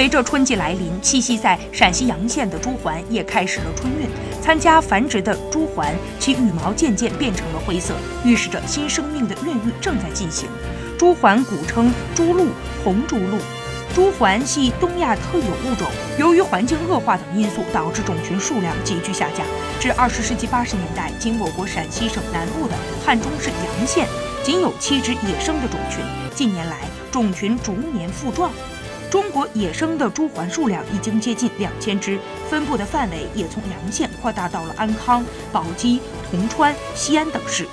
随着春季来临，栖息在陕西洋县的朱鹮也开始了春运。参加繁殖的朱鹮，其羽毛渐渐变成了灰色，预示着新生命的孕育正在进行。朱鹮古称朱鹭、红朱鹭。朱鹮系东亚特有物种，由于环境恶化等因素，导致种群数量急剧下降。至二十世纪八十年代，仅我国陕西省南部的汉中市洋县，仅有七只野生的种群。近年来，种群逐年复壮。中国野生的朱鹮数量已经接近两千只，分布的范围也从洋县扩大到了安康、宝鸡、铜川、西安等市。